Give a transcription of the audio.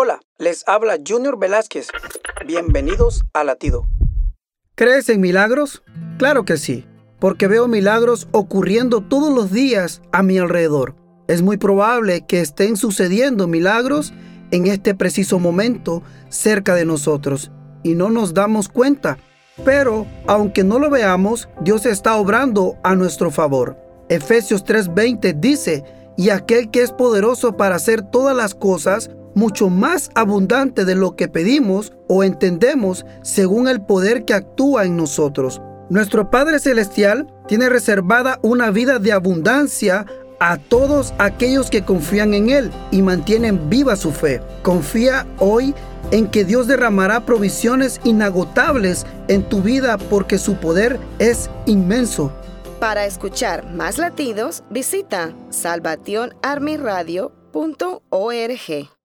Hola, les habla Junior Velázquez. Bienvenidos a Latido. ¿Crees en milagros? Claro que sí, porque veo milagros ocurriendo todos los días a mi alrededor. Es muy probable que estén sucediendo milagros en este preciso momento cerca de nosotros y no nos damos cuenta. Pero, aunque no lo veamos, Dios está obrando a nuestro favor. Efesios 3:20 dice, y aquel que es poderoso para hacer todas las cosas mucho más abundante de lo que pedimos o entendemos según el poder que actúa en nosotros. Nuestro Padre Celestial tiene reservada una vida de abundancia a todos aquellos que confían en Él y mantienen viva su fe. Confía hoy en que Dios derramará provisiones inagotables en tu vida porque su poder es inmenso. Para escuchar más latidos, visita salvationarmyradio.org.